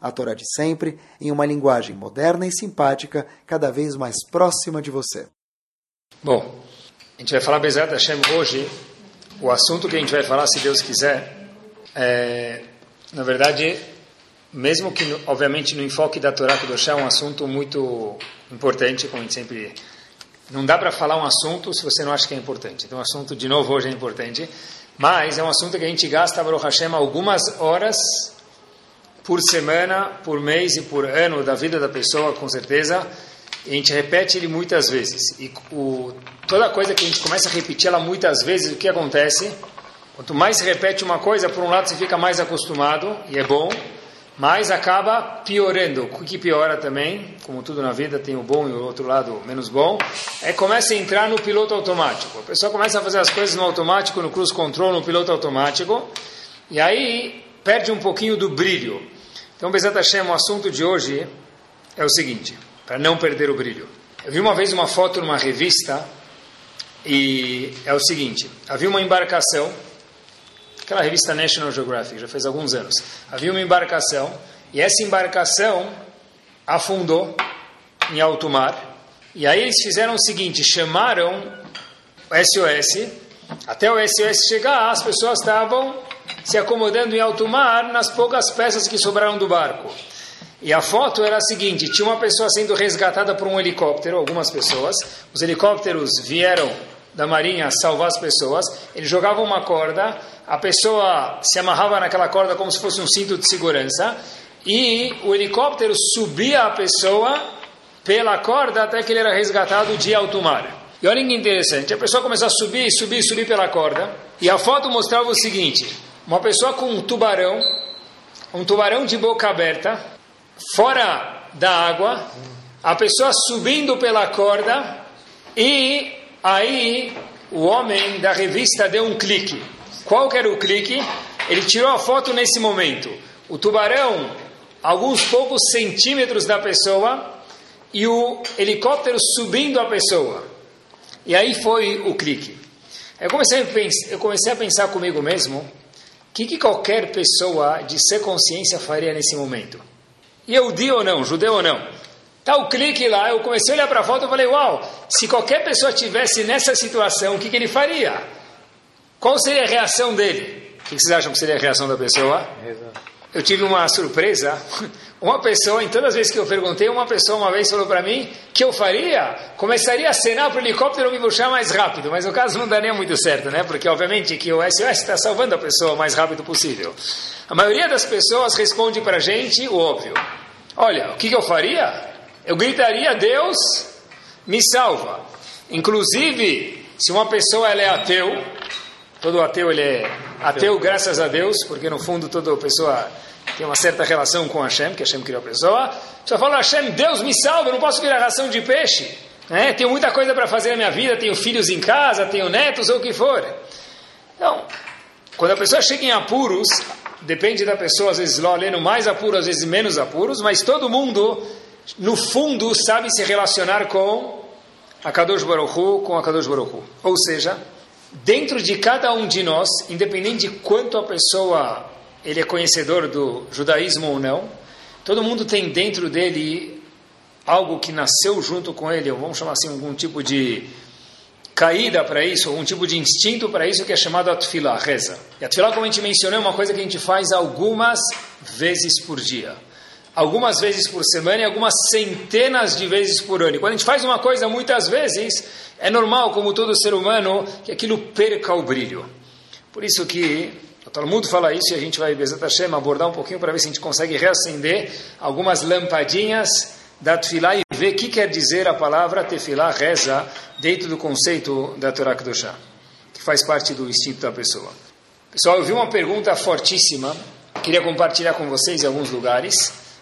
a Torá de sempre, em uma linguagem moderna e simpática, cada vez mais próxima de você. Bom, a gente vai falar Bezerra Hashem hoje. O assunto que a gente vai falar, se Deus quiser, é, na verdade, mesmo que, obviamente, no enfoque da Torá Kedoshá, é um assunto muito importante, como a gente sempre... Não dá para falar um assunto se você não acha que é importante. Então, o assunto, de novo, hoje é importante. Mas é um assunto que a gente gasta, Baruch Hashem, algumas horas por semana, por mês e por ano da vida da pessoa, com certeza. E a gente repete ele muitas vezes. E o, toda coisa que a gente começa a repetir ela muitas vezes, o que acontece? Quanto mais se repete uma coisa, por um lado você fica mais acostumado, e é bom, mas acaba piorando. O que piora também, como tudo na vida tem o bom e o outro lado menos bom, é começa a entrar no piloto automático. A pessoa começa a fazer as coisas no automático, no cruise control, no piloto automático, e aí perde um pouquinho do brilho. Então, Bezat Hashem, o assunto de hoje é o seguinte, para não perder o brilho. Eu vi uma vez uma foto numa revista e é o seguinte, havia uma embarcação, aquela revista National Geographic, já fez alguns anos, havia uma embarcação e essa embarcação afundou em alto mar. E aí eles fizeram o seguinte, chamaram o SOS, até o SOS chegar as pessoas estavam se acomodando em alto mar nas poucas peças que sobraram do barco. E a foto era a seguinte: tinha uma pessoa sendo resgatada por um helicóptero, algumas pessoas. Os helicópteros vieram da marinha salvar as pessoas. Eles jogavam uma corda, a pessoa se amarrava naquela corda como se fosse um cinto de segurança, e o helicóptero subia a pessoa pela corda até que ele era resgatado de alto mar. E olha que interessante: a pessoa começou a subir, subir, subir pela corda, e a foto mostrava o seguinte uma pessoa com um tubarão, um tubarão de boca aberta, fora da água, a pessoa subindo pela corda, e aí o homem da revista deu um clique. Qual era o clique? Ele tirou a foto nesse momento. O tubarão, alguns poucos centímetros da pessoa, e o helicóptero subindo a pessoa. E aí foi o clique. Eu comecei pensar, eu comecei a pensar comigo mesmo que, que qualquer pessoa de ser consciência faria nesse momento? Yehudi ou não, judeu ou não? Tá o clique lá, eu comecei a olhar para a foto e falei, uau, se qualquer pessoa tivesse nessa situação, o que, que ele faria? Qual seria a reação dele? O que, que vocês acham que seria a reação da pessoa? Exato eu tive uma surpresa. Uma pessoa, em todas as vezes que eu perguntei, uma pessoa uma vez falou para mim que eu faria, começaria a acenar para o helicóptero me puxar mais rápido, mas o caso não daria muito certo, né? Porque obviamente que o SOS está salvando a pessoa o mais rápido possível. A maioria das pessoas responde para a gente o óbvio. Olha, o que, que eu faria? Eu gritaria, Deus, me salva. Inclusive, se uma pessoa ela é ateu, todo ateu ele é ateu graças a Deus, porque no fundo toda pessoa tem uma certa relação com Hashem, que Hashem criou a pessoa. Só fala, Hashem, Deus me salva, eu não posso virar ração de peixe. Né? Tenho muita coisa para fazer na minha vida, tenho filhos em casa, tenho netos ou o que for. Então, quando a pessoa chega em apuros, depende da pessoa, às vezes lendo mais apuros, às vezes menos apuros, mas todo mundo, no fundo, sabe se relacionar com a Kadosh Baruch Hu, com a Kadosh Baruch Hu. Ou seja, dentro de cada um de nós, independente de quanto a pessoa ele é conhecedor do judaísmo ou não, todo mundo tem dentro dele algo que nasceu junto com ele, ou vamos chamar assim, algum tipo de caída para isso, algum tipo de instinto para isso que é chamado atfilá, reza. E atfilá, como a gente mencionou, é uma coisa que a gente faz algumas vezes por dia. Algumas vezes por semana e algumas centenas de vezes por ano. E quando a gente faz uma coisa muitas vezes, é normal, como todo ser humano, que aquilo perca o brilho. Por isso que todo mundo fala isso e a gente vai, Bezat Hashem, abordar um pouquinho para ver se a gente consegue reacender algumas lampadinhas da Tefilá e ver o que quer dizer a palavra Tefilá, reza, dentro do conceito da Torá Kedoshá, que faz parte do instinto da pessoa. Pessoal, eu vi uma pergunta fortíssima, queria compartilhar com vocês em alguns lugares,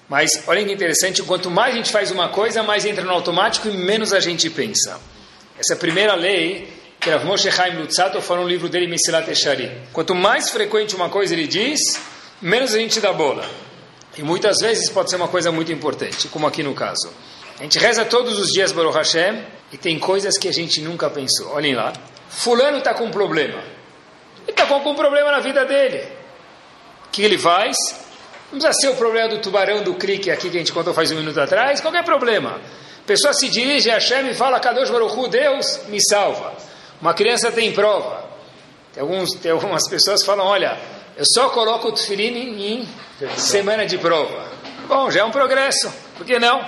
Mas olha que interessante, quanto mais a gente faz uma coisa, mais entra no automático e menos a gente pensa. Essa é a primeira lei que Rav Moshe Chaim Lutzato falou no livro dele, Mesilat Eshari. Quanto mais frequente uma coisa ele diz, menos a gente dá bola. E muitas vezes pode ser uma coisa muito importante, como aqui no caso. A gente reza todos os dias Baruch Hashem e tem coisas que a gente nunca pensou. Olhem lá. Fulano está com um problema. Ele está com algum problema na vida dele. O que ele faz? Não precisa ser o problema do tubarão do crique aqui que a gente contou faz um minuto atrás. Qualquer problema. A pessoa se dirige a Hashem e fala, Kadosh Baruch Deus me salva. Uma criança tem prova. Tem, alguns, tem algumas pessoas que falam, olha, eu só coloco o tefilim em semana de prova. Bom, já é um progresso. Por que não?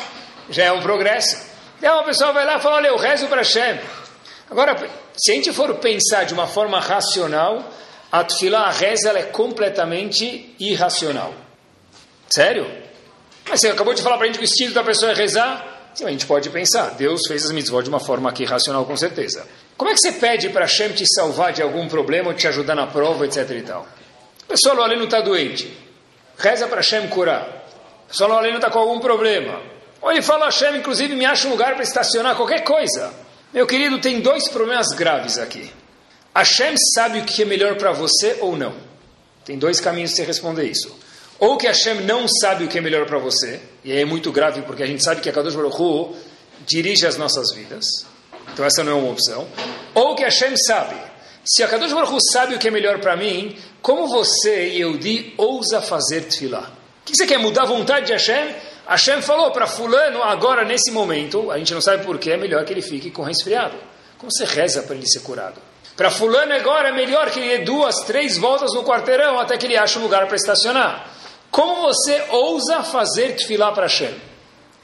Já é um progresso. Então uma pessoa vai lá e fala, olha, eu rezo para Hashem. Agora, se a gente for pensar de uma forma racional, a tefilá, a reza, ela é completamente irracional. Sério? Mas você acabou de falar para a gente que o estilo da pessoa é rezar? Sim, a gente pode pensar. Deus fez as mitzvot de uma forma aqui racional, com certeza. Como é que você pede para Hashem te salvar de algum problema ou te ajudar na prova, etc e tal? A pessoa ali não está doente. Reza para Hashem curar. A pessoa ali não está com algum problema. Ou ele fala, Hashem, inclusive, me acha um lugar para estacionar qualquer coisa. Meu querido, tem dois problemas graves aqui. Hashem sabe o que é melhor para você ou não. Tem dois caminhos para você responder isso. Ou que Hashem não sabe o que é melhor para você, e aí é muito grave porque a gente sabe que a Kadosh Baruch Hu dirige as nossas vidas, então essa não é uma opção. Ou que Hashem sabe. Se a Kadosh Baruch Hu sabe o que é melhor para mim, como você, Yehudi, ousa fazer tefillah? O que você quer, mudar a vontade de Hashem? Hashem falou para fulano, agora nesse momento, a gente não sabe porquê, é melhor que ele fique com resfriado. Como você reza para ele ser curado? Para fulano agora é melhor que ele dê duas, três voltas no quarteirão até que ele ache um lugar para estacionar. Como você ousa fazer tefilá para Hashem?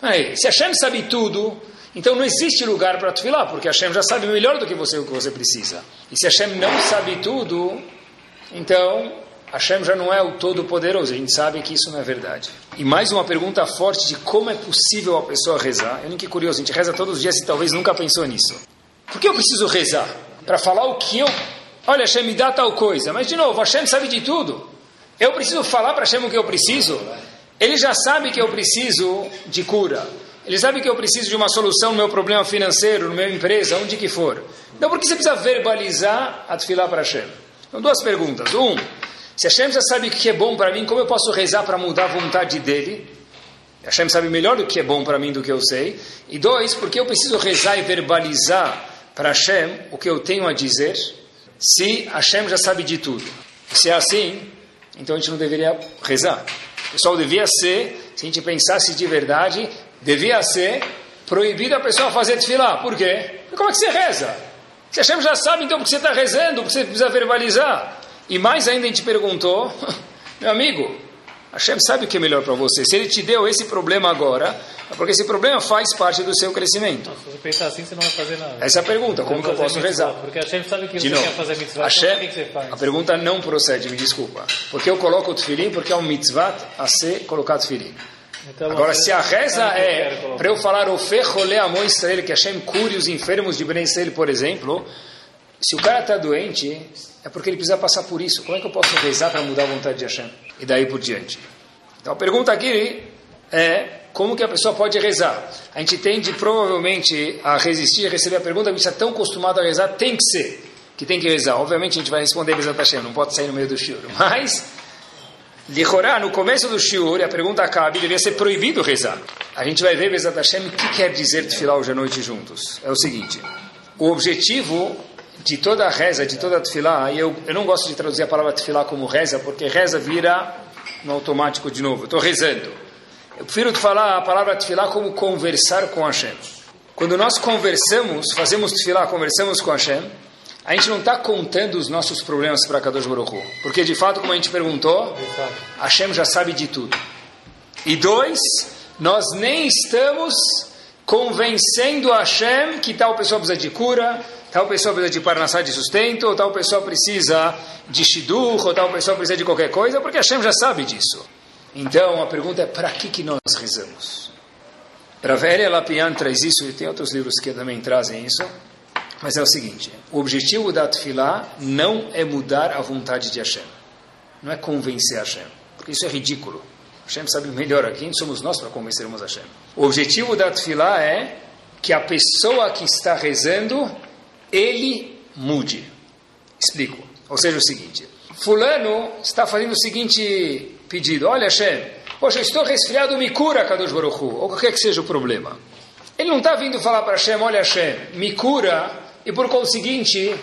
Aí, se Hashem sabe tudo, então não existe lugar para tefilá, porque Hashem já sabe melhor do que você o que você precisa. E se Hashem não sabe tudo, então Hashem já não é o todo-poderoso. A gente sabe que isso não é verdade. E mais uma pergunta forte de como é possível a pessoa rezar. Eu nem que curioso, a gente reza todos os dias e talvez nunca pensou nisso. Por que eu preciso rezar? Para falar o que eu... Olha, Hashem me dá tal coisa. Mas, de novo, Hashem sabe de tudo. Eu preciso falar para Hashem o que eu preciso? Ele já sabe que eu preciso de cura. Ele sabe que eu preciso de uma solução no meu problema financeiro, no meu empresa, onde que for. Então por que você precisa verbalizar a tefilá para Hashem? Então duas perguntas. Um, se Hashem já sabe o que é bom para mim, como eu posso rezar para mudar a vontade dele? Hashem sabe melhor do que é bom para mim do que eu sei. E dois, porque eu preciso rezar e verbalizar para Hashem o que eu tenho a dizer, se Hashem já sabe de tudo. Se é assim, então a gente não deveria rezar. Pessoal devia ser, se a gente pensasse de verdade, devia ser proibido a pessoa fazer tefilá. Por quê? Como é que você reza? Se Hashem já sabe, então, porque você está rezando, porque você precisa verbalizar. E mais ainda a gente perguntou, meu amigo, Hashem sabe o que é melhor para você. Se ele te deu esse problema agora, é porque esse problema faz parte do seu crescimento. se você pensar assim, você não vai fazer nada. Essa é a pergunta, como que eu posso mitzvah, rezar? Porque Hashem sabe que De você novo, quer fazer mitzvah, Hashem, então que, você faz? a pergunta não procede, me desculpa. Porque eu coloco o tefilim porque é um mitzvah a ser colocado tefilim. Então, Agora, se a reza é para eu falar o ferrolé amor Israel, que Hashem cure os enfermos de Ben Israel, por exemplo, se o cara está doente, é porque ele precisa passar por isso. Como é que eu posso rezar para mudar a vontade de Hashem? E daí por diante. Então a pergunta aqui é como que a pessoa pode rezar? A gente tende provavelmente a resistir a receber a pergunta, a gente está tão acostumado a rezar, tem que ser, que tem que rezar. Obviamente a gente vai responder Bezat Hashem, não pode sair no meio do shiur. Mas, Lichorá, no começo do shiur, e a pergunta cabe, devia ser proibido rezar. A gente vai ver Bezat Hashem o que quer dizer tefilá hoje à noite juntos. É o seguinte, o objetivo de toda a reza, de toda a tefilá, e eu, eu não gosto de traduzir a palavra tefilá como reza, porque reza vira no automático de novo. Estou rezando. Eu prefiro falar a palavra tefilá como conversar com Hashem. Quando nós conversamos, fazemos tefilá, conversamos com Hashem, a gente não está contando os nossos problemas para Kadosh Baruch Hu. Porque, de fato, como a gente perguntou, Hashem já sabe de tudo. E dois, nós nem estamos convencendo Hashem que tal pessoa precisa de cura, tal pessoa precisa de parnassá de sustento, ou tal pessoa precisa de shidur, ou tal pessoa precisa de qualquer coisa, porque Hashem já sabe disso. Então, a pergunta é, para que, que nós rezamos? Pravéria Lapian traz isso, e tem outros livros que também trazem isso, mas é o seguinte, o objetivo da Tfilá não é mudar a vontade de Hashem, não é convencer Hashem, porque isso é ridículo. Hashem sabe melhor. Quem somos nós para convencermos Hashem? O objetivo da Tfilá é que a pessoa que está rezando, ele mude. Explico. Ou seja, o seguinte: Fulano está fazendo o seguinte pedido: Olha, Hashem, poxa, eu estou resfriado, me cura, Kadosh Baruch Hu, ou qualquer que seja o problema. Ele não está vindo falar para Hashem: Olha, Hashem, me cura, e por conseguinte,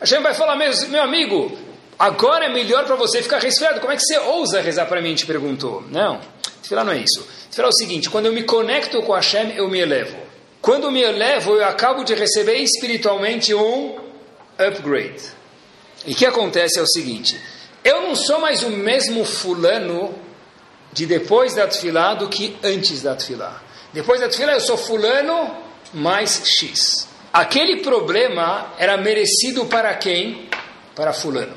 Hashem vai falar: Meu, meu amigo, agora é melhor para você ficar resfriado. Como é que você ousa rezar para mim? Te perguntou. Não, Tefilá não é isso. Tefilá é o seguinte: quando eu me conecto com Hashem, eu me elevo. Quando me elevo, eu acabo de receber espiritualmente um upgrade. E o que acontece é o seguinte: eu não sou mais o mesmo fulano de depois da tefilá do que antes da tefilá. Depois da tefilá eu sou fulano mais X. Aquele problema era merecido para quem? Para fulano.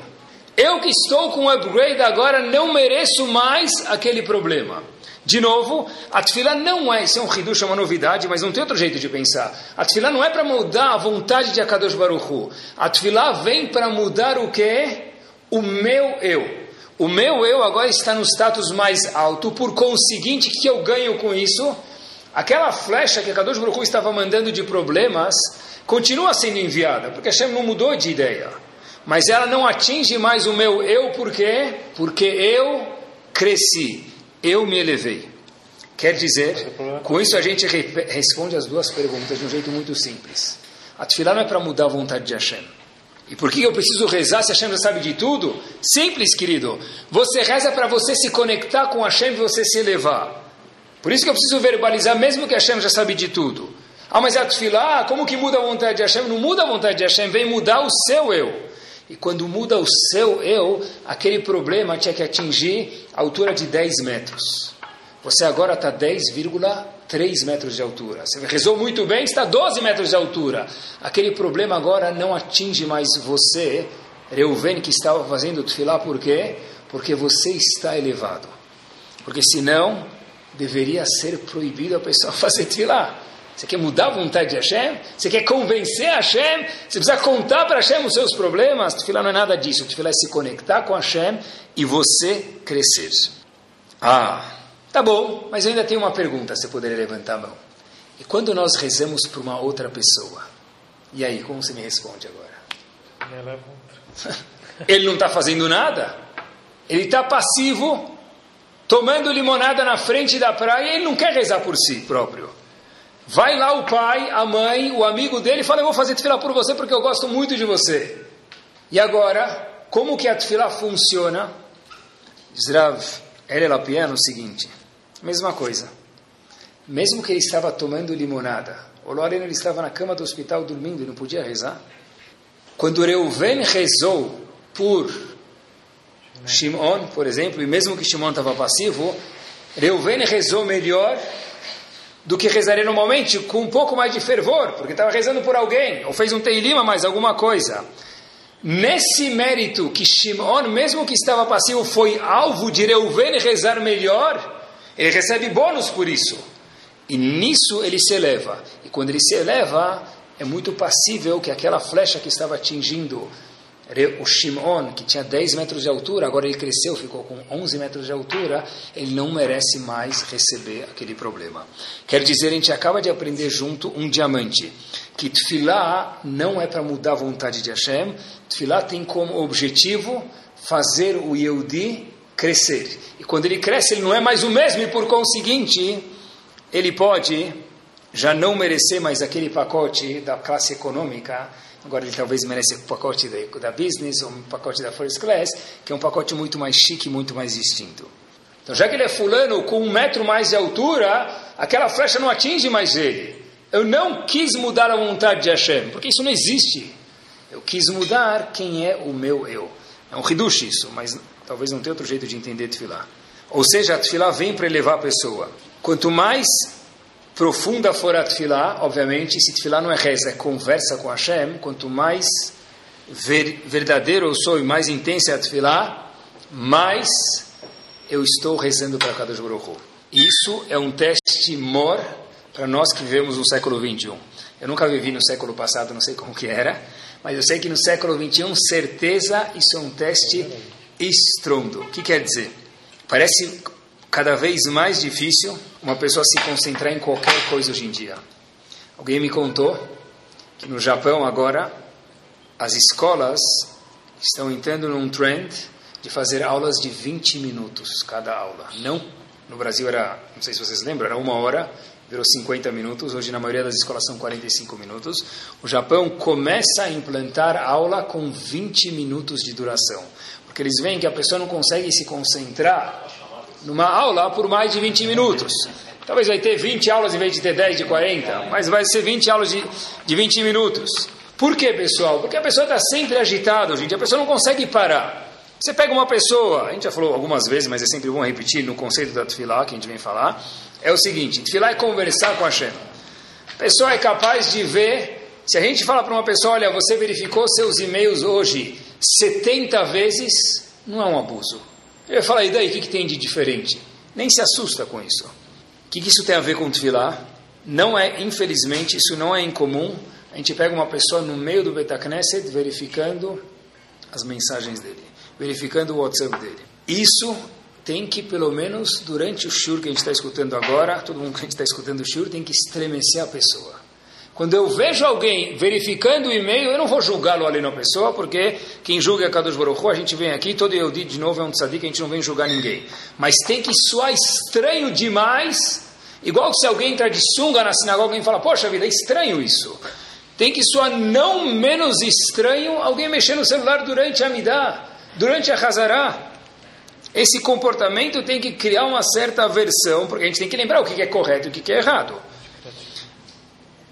Eu que estou com upgrade agora não mereço mais aquele problema. De novo, a tefilá não é, isso é um hidush, é uma novidade, mas não tem outro jeito de pensar. A tefilá não é para mudar a vontade de Akadosh Baruch Hu. A tefilá vem para mudar o que? O meu eu. O meu eu agora está no status mais alto, por conseguinte, o que eu ganho com isso? Aquela flecha que Akadosh Baruch Hu estava mandando de problemas, continua sendo enviada, porque Hashem não mudou de ideia. Mas ela não atinge mais o meu eu, por quê? Porque eu cresci eu me elevei. Quer dizer, com isso a gente responde as duas perguntas de um jeito muito simples. A tefilá não é para mudar a vontade de Hashem. E por que eu preciso rezar se Hashem já sabe de tudo? Simples, querido. Você reza para você se conectar com Hashem e você se elevar. Por isso que eu preciso verbalizar, mesmo que Hashem já sabe de tudo. Ah, mas a tefilá, como que muda a vontade de Hashem? Não muda a vontade de Hashem, vem mudar o seu eu. E quando muda o seu eu, aquele problema tinha que atingir a altura de 10 metros. Você agora está 10,3 metros de altura. Você rezou muito bem, está 12 metros de altura. Aquele problema agora não atinge mais você, Reuven, que estava fazendo tefilá, por quê? Porque você está elevado. Porque senão, deveria ser proibido a pessoa fazer tefilá. Você quer mudar a vontade de Hashem? Você quer convencer Hashem? Você precisa contar para Hashem os seus problemas? Tefilá não é nada disso. Tefilá é se conectar com Hashem e você crescer. Ah, tá bom, mas eu ainda tenho uma pergunta, você poderia levantar a mão. E quando nós rezamos para uma outra pessoa? E aí, como você me responde agora? Ele não está fazendo nada? Ele está passivo, tomando limonada na frente da praia e ele não quer rezar por si próprio. Vai lá o pai, a mãe, o amigo dele e fala: Eu vou fazer tefilá por você porque eu gosto muito de você. E agora, como que a tefilá funciona? Diz Rav Lapien o seguinte: mesma coisa. Mesmo que ele estava tomando limonada, o Lorena ele estava na cama do hospital dormindo e não podia rezar. Quando Reuven rezou por Shimon, por exemplo, e mesmo que Shimon estava passivo, Reuven rezou melhor do que rezaria normalmente, com um pouco mais de fervor, porque estava rezando por alguém, ou fez um teilima, mais alguma coisa. Nesse mérito que Shimon, mesmo que estava passivo, foi alvo de Reuven rezar melhor, ele recebe bônus por isso. E nisso ele se eleva. E quando ele se eleva, é muito passível que aquela flecha que estava atingindo o Shimon, que tinha 10 metros de altura, agora ele cresceu, ficou com 11 metros de altura, ele não merece mais receber aquele problema. Quer dizer, a gente acaba de aprender junto um diamante, que Tfilá não é para mudar a vontade de Hashem, Tfilá tem como objetivo fazer o Yehudi crescer. E quando ele cresce, ele não é mais o mesmo, e por conseguinte, ele pode já não merecer mais aquele pacote da classe econômica Agora ele talvez merece o pacote da, da business ou um pacote da first class, que é um pacote muito mais chique, muito mais distinto. Então, já que ele é fulano com um metro mais de altura, aquela flecha não atinge mais ele. Eu não quis mudar a vontade de Hashem, porque isso não existe. Eu quis mudar quem é o meu eu. É um hidush isso, mas talvez não tenha outro jeito de entender tefilá. Ou seja, a vem para elevar a pessoa. Quanto mais profunda for a tefilá, obviamente, se tefilá não é reza, é conversa com Hashem, quanto mais ver, verdadeiro eu sou e mais intensa é a tefilá, mais eu estou rezando para cada Baruch Isso é um teste mor para nós que vivemos no século 21. Eu nunca vivi no século passado, não sei como que era, mas eu sei que no século 21, certeza, isso é um teste estrondo. O que quer dizer? Parece cada vez mais difícil uma pessoa se concentrar em qualquer coisa hoje em dia. Alguém me contou que no Japão agora as escolas estão entrando num trend de fazer aulas de 20 minutos cada aula. Não, no Brasil era, não sei se vocês lembram, era uma hora, virou 50 minutos. Hoje na maioria das escolas são 45 minutos. O Japão começa a implantar aula com 20 minutos de duração, porque eles veem que a pessoa não consegue se concentrar numa aula por mais de 20 minutos. Talvez vai ter 20 aulas em vez de ter 10 de 40, mas vai ser 20 aulas de, de 20 minutos. Por quê, pessoal? Porque a pessoa está sempre agitada, gente. A pessoa não consegue parar. Você pega uma pessoa, a gente já falou algumas vezes, mas é sempre bom repetir no conceito da Tfilá, que a gente vem falar, é o seguinte, Tfilá é conversar com a Hashem. A pessoa é capaz de ver, se a gente fala para uma pessoa, olha, você verificou seus e-mails hoje 70 vezes, não é um abuso. Ele vai falar, e daí, o que, que tem de diferente? Nem se assusta com isso. O que, que isso tem a ver com Tfilá? Não é, infelizmente, isso não é incomum. A gente pega uma pessoa no meio do Betacneset verificando as mensagens dele, verificando o WhatsApp dele. Isso tem que, pelo menos, durante o shur que a gente está escutando agora, todo mundo que a gente está escutando o shur, tem que estremecer a pessoa. Quando eu vejo alguém verificando o e-mail, eu não vou julgá-lo ali na pessoa, porque quem julga é Kadosh Baruch a gente vem aqui, todo eu de novo é um tzadik, a gente não vem julgar ninguém. Mas tem que soar estranho demais, igual se alguém entrar de sunga na sinagoga e fala, poxa vida, é estranho isso. Tem que soar não menos estranho alguém mexer no celular durante a Midah, durante a Hazará. Esse comportamento tem que criar uma certa aversão, porque a gente tem que lembrar o que é correto e o que é errado.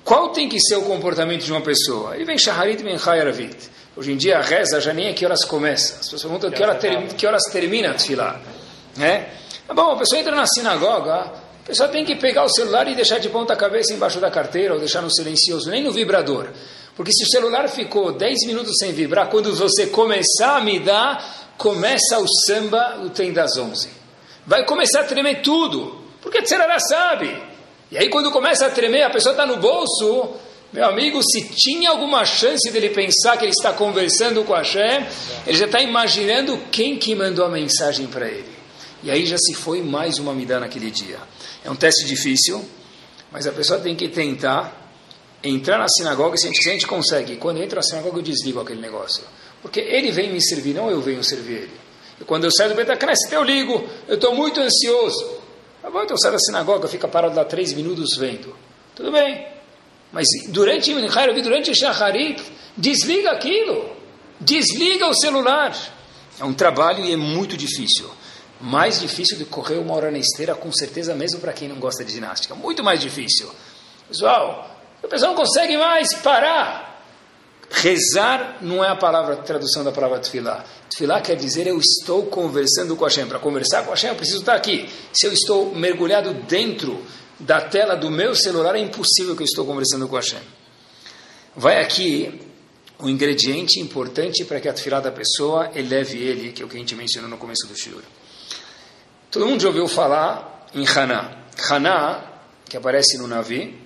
Qual tem que ser o comportamento de uma pessoa? Ele vem Shaharit Ben Chayaravit. Hoje em dia a reza já nem é que horas começa. As pessoas perguntam que, hora que horas termina a tefilá. Né? Tá bom, a pessoa entra na sinagoga, a pessoa tem que pegar o celular e deixar de ponta cabeça embaixo da carteira ou deixar no silencioso, nem no vibrador. Porque se o celular ficou 10 minutos sem vibrar, quando você começar a me dar, começa o samba, o tem das 11. Vai começar a tremer tudo. Porque a Tzerará sabe. E aí, quando começa a tremer, a pessoa está no bolso. Meu amigo, se tinha alguma chance dele pensar que ele está conversando com a Hashem, ele já está imaginando quem que mandou a mensagem para ele. E aí já se foi mais uma midá naquele dia. É um teste difícil, mas a pessoa tem que tentar entrar na sinagoga gente, se a gente consegue. Quando entra na sinagoga, eu desligo aquele negócio. Porque ele vem me servir, não eu venho servir ele. E quando eu saio do Betacneset, eu ligo, eu estou muito ansioso. Tá bom, então sai da sinagoga, fica parado lá três minutos vendo. Tudo bem. Mas durante durante o Shacharit, desliga aquilo. Desliga o celular. É um trabalho e é muito difícil. Mais difícil do que correr uma hora na esteira, com certeza, mesmo para quem não gosta de ginástica. Muito mais difícil. Pessoal, a pessoa não consegue mais parar. Rezar não é a palavra a tradução da palavra tefilá. Tefilá quer dizer eu estou conversando com Hashem. Para conversar com Hashem eu preciso estar aqui. Se eu estou mergulhado dentro da tela do meu celular, é impossível que eu estou conversando com Hashem. Vai aqui o um ingrediente importante para que a tefilá da pessoa eleve ele, que é o que a gente mencionou no começo do shiur. Todo mundo já ouviu falar em Haná. Haná, que aparece no Navi,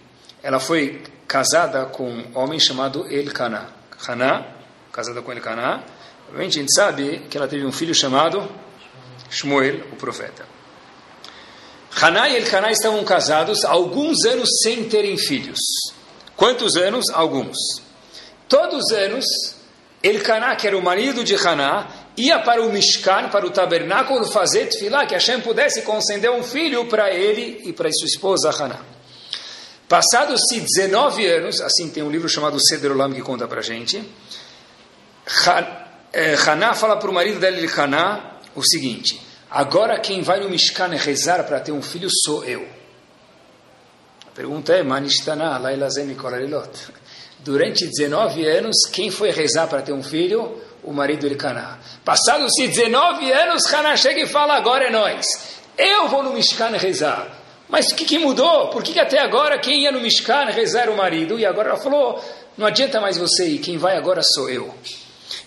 ela foi casada com um homem chamado Elkanah. Haná, casada com Elkanah. Obviamente a gente sabe que ela teve um filho chamado Shmuel, o profeta. Haná e Elkanah estavam casados alguns anos sem terem filhos. Quantos anos? Alguns. Todos os anos, Elkanah, que era o marido de Haná, ia para o Mishkan, para o tabernáculo, fazer tefilá, que Hashem pudesse conceder um filho para ele e para sua esposa Haná. Passados-se 19 anos, assim tem um livro chamado Seder Olam que conta para a gente, eh, Haná fala para o marido dela, Haná, o seguinte, agora quem vai no Mishkan rezar para ter um filho sou eu. A pergunta é, Manishtana, Lailazem Kolalilot. Durante 19 anos, quem foi rezar para ter um filho? O marido de Haná. Passados-se 19 anos, Haná chega e fala, agora é nós. Eu vou no Mishkan rezar. Mas o que, que, mudou? Por que, que, até agora quem ia no Mishkan rezar o marido e agora ela falou: não adianta mais você ir, quem vai agora sou eu.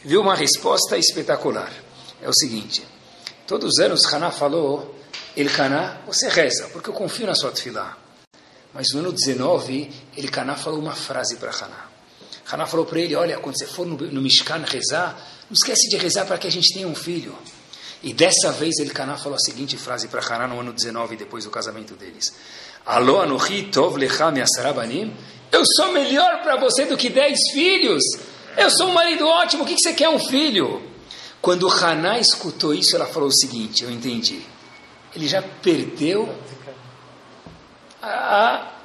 Viu uma resposta espetacular. É o seguinte: todos os anos Haná falou, Elkaná, você reza, porque eu confio na sua tefilá. Mas no ano 19, Elkaná falou uma frase para Haná. Haná falou para ele: olha, quando você for no, no Mishkan rezar, não esquece de rezar para que a gente tenha um filho. E dessa vez ele Caná falou a seguinte frase para Haná no ano 19, depois do casamento deles. Alô Anohi Tov Lecha Miasarabanim? Eu sou melhor para você do que dez filhos. Eu sou um marido ótimo, o que, que você quer um filho? Quando Haná escutou isso, ela falou o seguinte: Eu entendi. Ele já perdeu a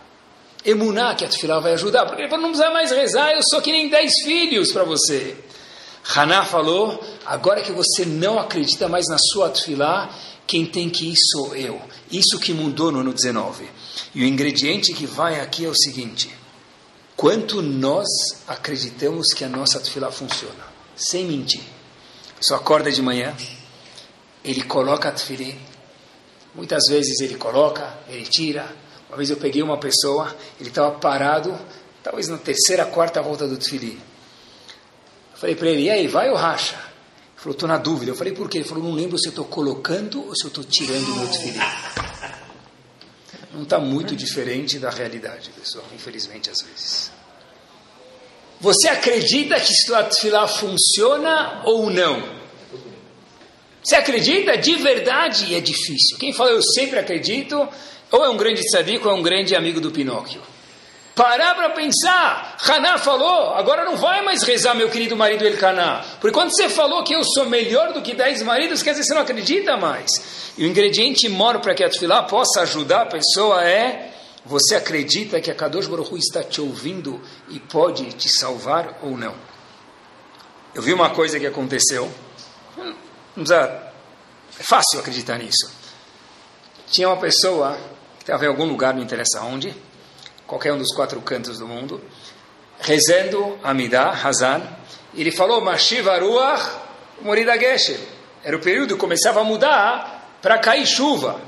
emuná que a tefilá vai ajudar, porque ele falou: Não precisa mais rezar, eu sou que nem dez filhos para você. Haná falou: Agora que você não acredita mais na sua tefilá, quem tem que ir sou eu. Isso que mudou no ano 19. E o ingrediente que vai aqui é o seguinte: quanto nós acreditamos que a nossa tefilá funciona, sem mentir. Só acorda de manhã, ele coloca a tefilim, muitas vezes ele coloca, ele tira. Uma vez eu peguei uma pessoa, ele estava parado, talvez na terceira, quarta volta do tefilim. Falei para ele, e aí, vai ou racha? Ele falou, estou na dúvida. Eu falei, por quê? Ele falou, não lembro se eu estou colocando ou se eu estou tirando o meu tefilim não está muito diferente da realidade, pessoal, infelizmente, às vezes. Você acredita que sua tefilá funciona ou não? Você acredita de verdade é difícil. Quem fala eu sempre acredito, ou é um grande sadico ou é um grande amigo do Pinóquio. Parar para pensar. Haná falou, agora não vai mais rezar, meu querido marido Elcaná. Porque quando você falou que eu sou melhor do que dez maridos, quer dizer, você não acredita mais. E o ingrediente maior para que a tefilá possa ajudar a pessoa é você acredita que a Kadosh Baruch está te ouvindo e pode te salvar ou não. Eu vi uma coisa que aconteceu. Não precisa, é fácil acreditar nisso. Tinha uma pessoa que estava em algum lugar, não interessa onde, qualquer um dos quatro cantos do mundo, rezando Amidah, Hazan, e ele falou, Mashiv Aruach Morida Geshem. Era o período que começava a mudar para cair chuva.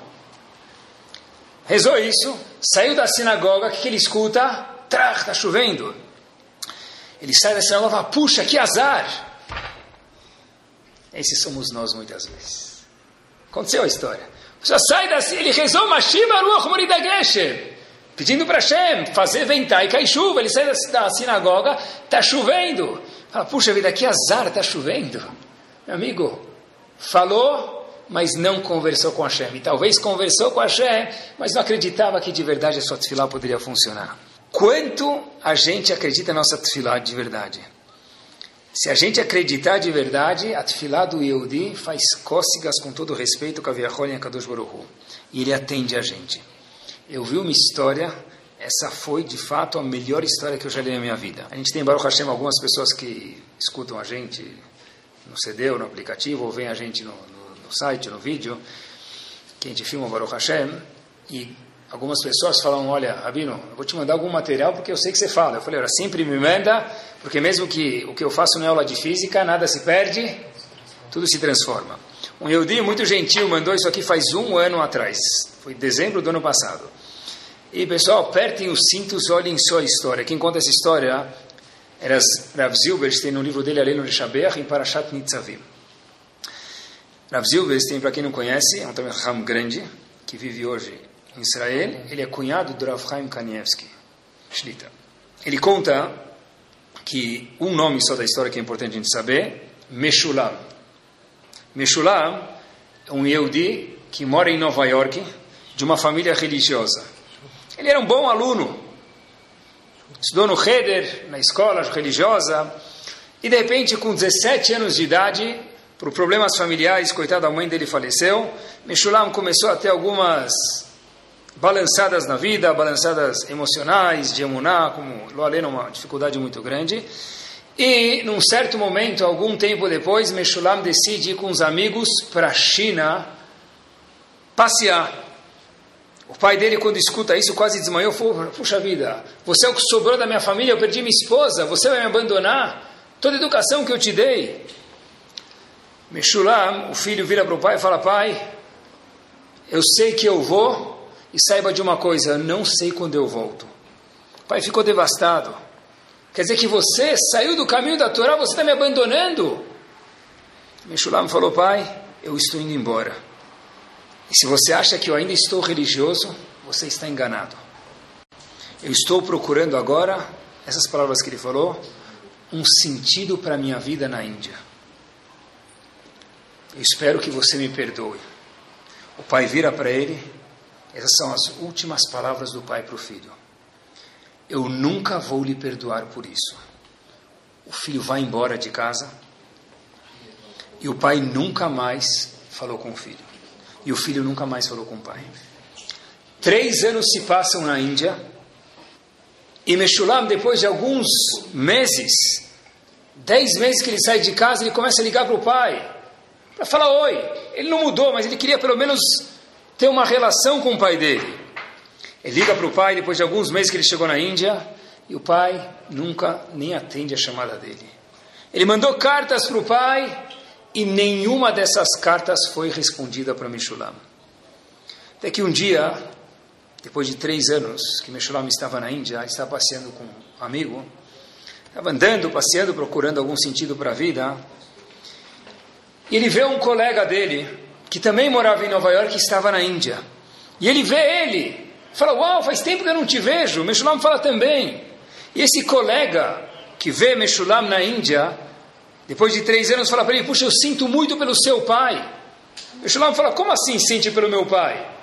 Rezou isso, saiu da sinagoga, o que, que ele escuta? Trach, está chovendo. Ele sai da sinagoga e fala, puxa, que azar. Esses somos nós muitas vezes. Aconteceu a história. Sai da ele rezou Mashiv Aruach Morida Geshem pedindo para Hashem fazer ventar e cair chuva. Ele sai da, sinagoga, está chovendo. Fala, puxa vida, que azar, está chovendo. Meu amigo, falou, mas não conversou com Hashem. E talvez conversou com Hashem, mas não acreditava que de verdade a sua tefilá poderia funcionar. Quanto a gente acredita na nossa tefilá de verdade? Se a gente acreditar de verdade, a tefilá do Yehudi faz cócegas com todo respeito com a Viachol e a Kadosh Baruch E ele atende a gente. Eu vi uma história, essa foi de fato a melhor história que eu já li na minha vida. A gente tem Baruch Hashem algumas pessoas que escutam a gente no CD ou no aplicativo, ou vem a gente no, no, no site, no vídeo, que a gente filma Baruch Hashem, e algumas pessoas falam, olha, Rabino, eu vou te mandar algum material porque eu sei que você fala. Eu falei, olha, sempre me manda, porque mesmo que o que eu faço não é aula de física, nada se perde, tudo se transforma. Um Yehudi muito gentil mandou isso aqui faz um ano atrás, foi dezembro do ano passado. E pessoal, apertem os cintos, olhem só a história. Quem conta essa história era Rav Zilberstein, no livro dele, Aleno Shaber, em Parashat Nitzavim. Rav Zilberstein, para quem não conhece, é um Tamil grande, que vive hoje em Israel. Ele é cunhado do Rav Chaim Kanievski, Shlita. Ele conta que um nome só da história que é importante a gente saber, Meshulam. Meshulam um Yehudi que mora em Nova York, de uma família religiosa. Ele era um bom aluno. Estudou no Heder, na escola religiosa, e de repente, com 17 anos de idade, por problemas familiares, coitada, a mãe dele faleceu, Meshulam começou a ter algumas balançadas na vida, balançadas emocionais, de emuná, como Loalena, uma dificuldade muito grande. E, num certo momento, algum tempo depois, Meshulam decide ir com os amigos para a China passear. O pai dele, quando escuta isso, quase desmanhou. Falou, Puxa vida, você é o que sobrou da minha família, eu perdi minha esposa, você vai me abandonar? Toda a educação que eu te dei. Meshulam, o filho vira para o pai e fala, pai, eu sei que eu vou, e saiba de uma coisa, eu não sei quando eu volto. O pai ficou devastado. Quer dizer que você saiu do caminho da Torá, você está me abandonando. Meshulam falou, pai, eu estou indo embora. E se você acha que eu ainda estou religioso, você está enganado. Eu estou procurando agora, essas palavras que ele falou, um sentido para a minha vida na Índia. eu espero que você me perdoe. O pai vira para ele, essas são as últimas palavras do pai para o filho. Eu nunca vou lhe perdoar por isso. O filho vai embora de casa e o pai nunca mais falou com o filho. E o filho nunca mais falou com o pai. Três anos se passam na Índia e Meshulam, depois de alguns meses, dez meses que ele sai de casa, ele começa a ligar para o pai para falar oi. Ele não mudou, mas ele queria pelo menos ter uma relação com o pai dele. Ele liga para o pai depois de alguns meses que ele chegou na Índia e o pai nunca nem atende a chamada dele. Ele mandou cartas para o pai e nenhuma dessas cartas foi respondida para Meshulam. Até que um dia, depois de três anos que Meshulam estava na Índia, estava passeando com um amigo, estava andando, passeando, procurando algum sentido para a vida, e ele vê um colega dele, que também morava em Nova York e estava na Índia. E ele vê ele, fala: Uau, faz tempo que eu não te vejo. Meshulam fala também. E esse colega que vê Meshulam na Índia, depois de três anos, fala para ele: Puxa, eu sinto muito pelo seu pai. Meshulam fala: Como assim sente pelo meu pai?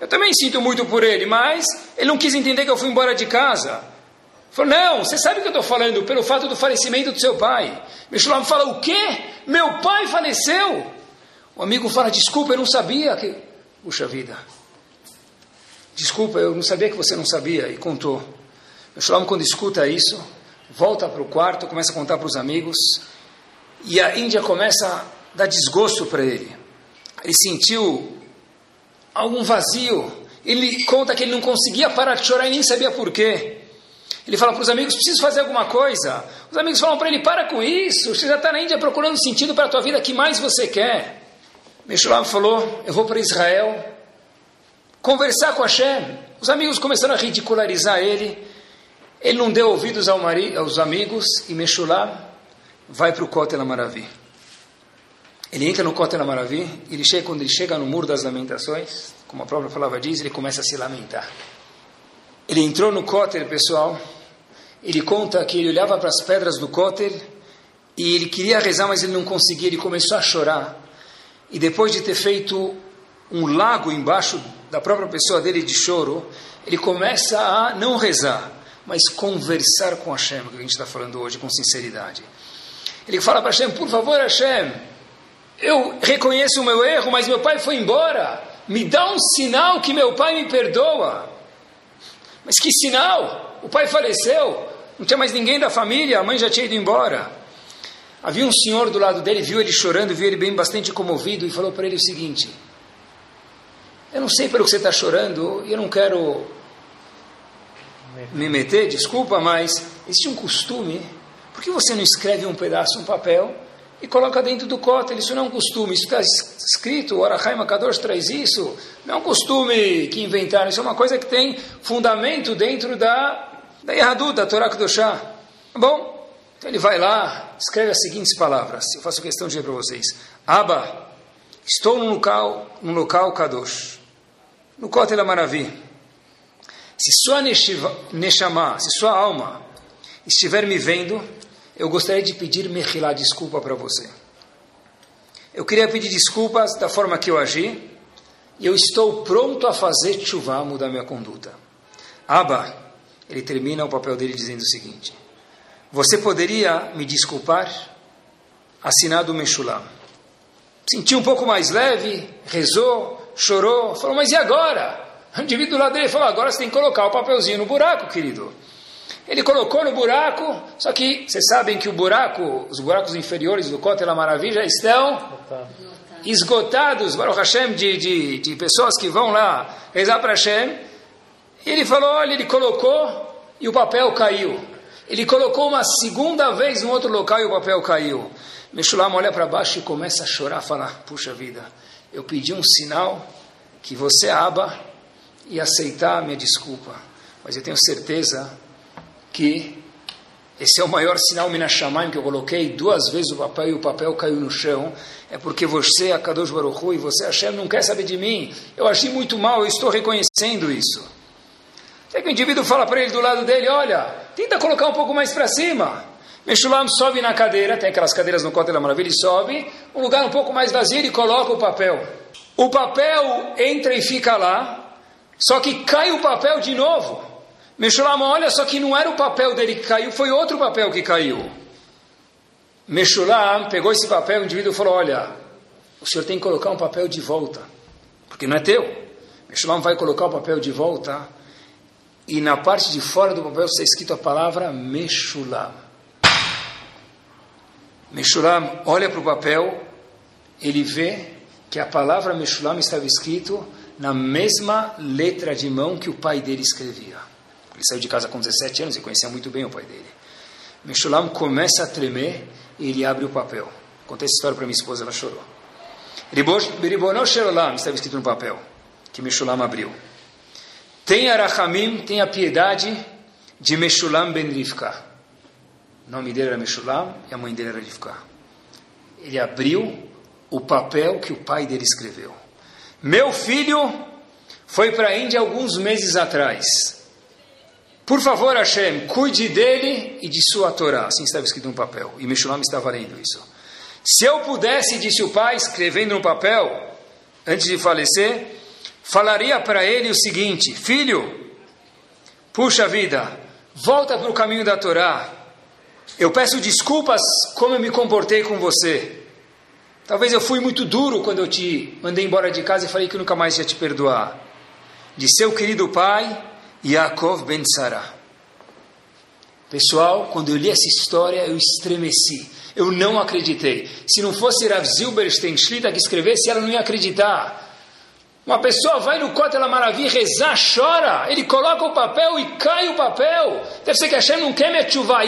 Eu também sinto muito por ele, mas ele não quis entender que eu fui embora de casa. Falou, não, você sabe o que eu estou falando, pelo fato do falecimento do seu pai. Meshulam fala, o quê? Meu pai faleceu? O amigo fala, desculpa, eu não sabia que... Puxa vida. Desculpa, eu não sabia que você não sabia. E contou. Meshulam, quando escuta isso, volta para o quarto, começa a contar para os amigos. E a Índia começa a dar desgosto para ele. Ele sentiu algum vazio. Ele conta que ele não conseguia parar de chorar e nem sabia por quê. Ele fala para os amigos: preciso fazer alguma coisa. Os amigos falam para ele: para com isso, você já está na Índia procurando sentido para a tua vida, que mais você quer? Meshulam falou: eu vou para Israel conversar com Hashem. Os amigos começaram a ridicularizar ele. Ele não deu ouvidos ao mari, aos amigos e Meshulam vai para o Kotel Amaravi. Ele entra no Kotel Amaravi, ele chega, quando ele chega no Muro das Lamentações, como a própria palavra diz, ele começa a se lamentar. Ele entrou no Kotel, pessoal. Ele conta que ele olhava para as pedras do Kotel e ele queria rezar, mas ele não conseguia. Ele começou a chorar. E depois de ter feito um lago embaixo da própria pessoa dele de choro, ele começa a não rezar, mas conversar com Hashem, que a gente está falando hoje, com sinceridade. Ele fala para Hashem, por favor, Hashem, eu reconheço o meu erro, mas meu pai foi embora. Me dá um sinal que meu pai me perdoa. Mas que sinal! O pai faleceu, não tinha mais ninguém da família, a mãe já tinha ido embora. Havia um senhor do lado dele, viu ele chorando, viu ele bem bastante comovido e falou para ele o seguinte: Eu não sei pelo que você está chorando, eu não quero me meter, desculpa, mas existe um costume. Por que você não escreve um pedaço, um papel, e coloca dentro do cótel. Isso não é um costume, isso está escrito, o Arahai Makadosh traz isso. Não é um costume que inventaram, isso é uma coisa que tem fundamento dentro da, da Yahadu, da Torá Kedoshá. Tá bom? Então ele vai lá, escreve as seguintes palavras, eu faço questão de dizer para vocês. Aba, estou num local, num local Kadosh, no Kotel Amaravi. Se sua Neshama, se sua alma estiver me vendo, eu gostaria de pedir Mechilá, desculpa para você. Eu queria pedir desculpas da forma que eu agi, e eu estou pronto a fazer chuva, mudar minha conduta. Abba, ele termina o papel dele dizendo o seguinte: Você poderia me desculpar? Assinado Meshulam. Sentiu um pouco mais leve, rezou, chorou, falou, mas e agora? O indivíduo lá dele falou: agora você tem que colocar o papelzinho no buraco, querido. Ele colocou no buraco, só que vocês sabem que o buraco, os buracos inferiores do Kotel Maravilha estão esgotados, Baruch Hashem, de, de, de pessoas que vão lá rezar para Hashem. Ele falou, olha, ele colocou e o papel caiu. Ele colocou uma segunda vez no outro local e o papel caiu. Meshulam olha para baixo e começa a chorar, falar, puxa vida, eu pedi um sinal que você aba e aceitar a minha desculpa. Mas eu tenho certeza que esse é o maior sinal Minashamayim que eu coloquei duas vezes o papel e o papel caiu no chão. É porque você, Akadosh Baruch e você, Hashem, não quer saber de mim. Eu agi muito mal, eu estou reconhecendo isso. Até que o indivíduo fala para ele do lado dele, olha, tenta colocar um pouco mais para cima. Meshulam sobe na cadeira, tem aquelas cadeiras no Kotel Maravilha, ele sobe, um lugar um pouco mais vazio, ele coloca o papel. O papel entra e fica lá, só que cai o papel de novo. Meshulam olha, só que não era o papel dele que caiu, foi outro papel que caiu. Meshulam pegou esse papel, o indivíduo falou, olha, o senhor tem que colocar um papel de volta, porque não é teu. Meshulam vai colocar o papel de volta, e na parte de fora do papel está escrito a palavra Meshulam. Meshulam olha para o papel, ele vê que a palavra Meshulam estava escrito na mesma letra de mão que o pai dele escrevia. Ele saiu de casa com 17 anos e conhecia muito bem o pai dele. Meshulam começa a tremer e ele abre o papel. Contei essa história para minha esposa, ela chorou. Ribono Sherolam estava escrito no papel, que Meshulam abriu. Tenha Rachamim, tenha piedade de Meshulam ben Rivka. O nome dele era Meshulam e a mãe dele era Rivka. Ele abriu o papel que o pai dele escreveu. Meu filho foi para a Índia alguns meses atrás. Por favor, Hashem, cuide dele e de sua Torá. Assim estava escrito no papel. E Meshulam estava lendo isso. Se eu pudesse, disse o pai, escrevendo no papel, antes de falecer, falaria para ele o seguinte: Filho, puxa vida, volta para o caminho da Torá. Eu peço desculpas como eu me comportei com você. Talvez eu fui muito duro quando eu te mandei embora de casa e falei que nunca mais ia te perdoar. De seu querido pai, Yaakov ben Sarah. Pessoal, quando eu li essa história, eu estremeci. Eu não acreditei. Se não fosse Rav Zilberstein Shlita que escrevesse, ela não ia acreditar. Uma pessoa vai no Kotel Maravilha rezar, chora, ele coloca o papel e cai o papel. Deve ser que Hashem não quer me ativar.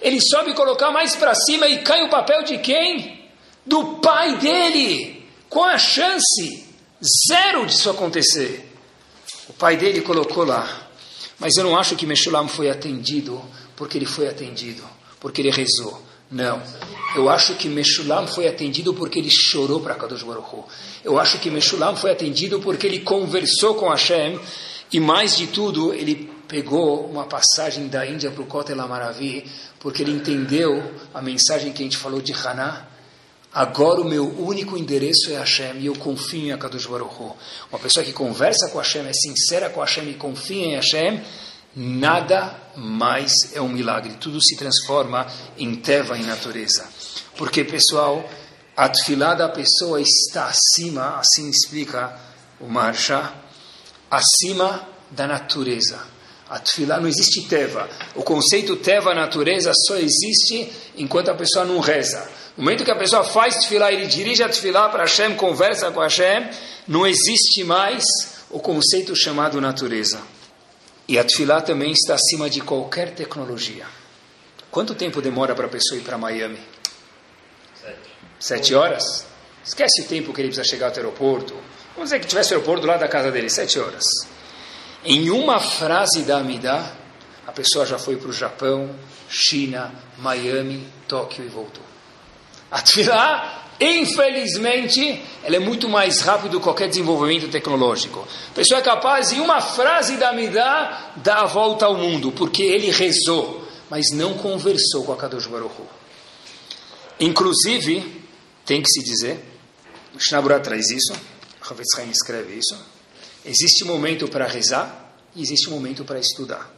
Ele sobe colocar mais para cima e cai o papel de quem? Do pai dele. Com a chance zero disso acontecer. O pai dele colocou lá. Mas eu não acho que Meshulam foi atendido porque ele foi atendido, porque ele rezou. Não. Eu acho que Meshulam foi atendido porque ele chorou para Kadosh Baruch Hu. Eu acho que Meshulam foi atendido porque ele conversou com Hashem e mais de tudo, ele pegou uma passagem da Índia para o Kotel Amaravi porque ele entendeu a mensagem que a gente falou de Haná. Agora o meu único endereço é Hashem e eu confio em Akadosh Baruch Hu. Uma pessoa que conversa com Hashem, é sincera com Hashem e confia em Hashem, nada mais é um milagre. Tudo se transforma em teva, em natureza. Porque, pessoal, a tefilá da pessoa está acima, assim explica o Marsha, acima da natureza. A tefilá não existe teva. O conceito teva, natureza, só existe enquanto a pessoa não reza. No momento que a pessoa faz tefilá, ele dirige a tefilá para Hashem, conversa com Hashem, não existe mais o conceito chamado natureza. E a tefilá também está acima de qualquer tecnologia. Quanto tempo demora para a pessoa ir para Miami? Sete. Sete horas? Esquece o tempo que ele precisa chegar ao aeroporto. Vamos dizer que tivesse o aeroporto lado da casa dele, sete horas. Em uma frase da Amidá, a pessoa já foi para o Japão, China, Miami, Tóquio e voltou. A tefilá Infelizmente, ela é muito mais rápido que qualquer desenvolvimento tecnológico. A pessoa é capaz, em uma frase da Midah, dar a volta ao mundo, porque ele rezou, mas não conversou com a Kadosh Baruch. Inclusive, tem que se dizer, o Shnabura traz isso, o Haim escreve isso, existe momento para rezar e existe momento para estudar.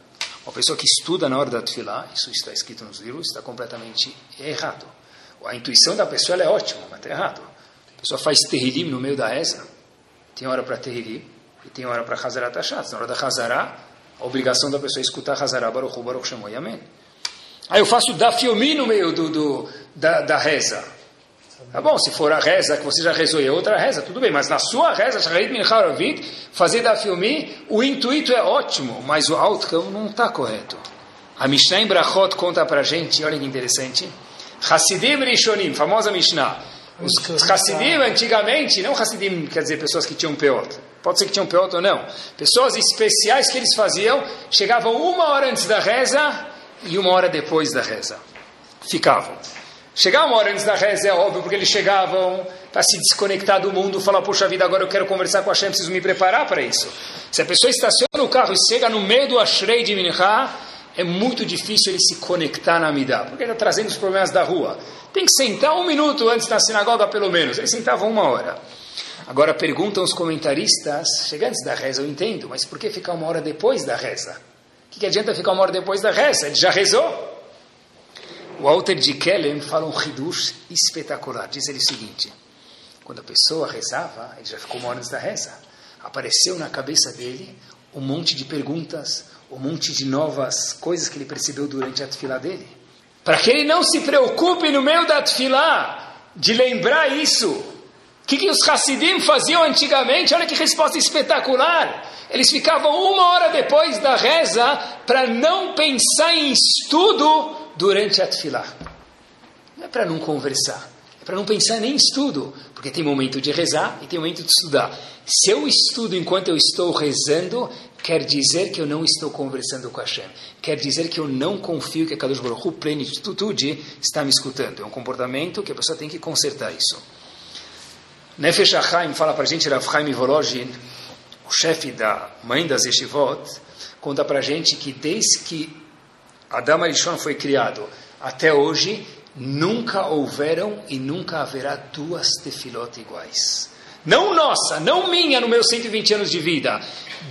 Uma pessoa que estuda na hora da tefilá, isso está escrito nos livros, está completamente errado. A intuição da pessoa é ótima, mas está errado. A pessoa faz terrilim no meio da reza. Tem hora para terrilim e tem hora para Hazarat Hashatz. Na hora da Hazará, a obrigação da pessoa é escutar Hazará Baruch Hu Baruch Shemoy Amém. Aí eu faço dafiomi no meio do, do, da, da reza. Tá bom, se for a reza que você já rezou e é outra reza, tudo bem, mas na sua reza, fazer da filme, o intuito é ótimo, mas o outcome não está correto. A Mishnah em Brachot conta para gente, olha que interessante, Hassidim Rishonim, famosa Mishnah. Os Hassidim antigamente, não Hassidim quer dizer pessoas que tinham peot, pode ser que tinham peot ou não, pessoas especiais que eles faziam, chegavam uma hora antes da reza e uma hora depois da reza. Ficavam. Chegar uma hora antes da reza é óbvio, porque eles chegavam para se desconectar do mundo, falar, puxa vida, agora eu quero conversar com a Hashem, preciso me preparar para isso. Se a pessoa estaciona o carro e chega no meio do Ashrei de Minchá, é muito difícil ele se conectar na Amidá, porque ele está trazendo os problemas da rua. Tem que sentar um minuto antes da sinagoga, pelo menos. Ele sentava uma hora. Agora perguntam os comentaristas, chega antes da reza, eu entendo, mas por que ficar uma hora depois da reza? O que, que adianta ficar uma hora depois da reza? Ele já rezou? Walter de Kellen fala um hidush espetacular. Diz ele o seguinte: quando a pessoa rezava, ele já ficou uma hora antes da reza, apareceu na cabeça dele um monte de perguntas, um monte de novas coisas que ele percebeu durante a tefilá dele. Para que ele não se preocupe no meio da tefilá de lembrar isso. O que, que os Hassidim faziam antigamente? Olha que resposta espetacular. Eles ficavam uma hora depois da reza para não pensar em estudo durante a tefilá. Não é para não conversar, é para não pensar nem em estudo, porque tem momento de rezar e tem momento de estudar. Se eu estudo enquanto eu estou rezando, quer dizer que eu não estou conversando com Hashem. Quer dizer que eu não confio que a Kadosh Baruch Hu, plenitude, está me escutando. É um comportamento que a pessoa tem que consertar isso. Nefesh Achaim fala para a gente, Rav Chaim Volozhin, o chefe da mãe das Yeshivot, conta para a gente que desde que Adam Arishon foi criado até hoje, nunca houveram e nunca haverá duas tefilot iguais. Não nossa, não minha no meus 120 anos de vida.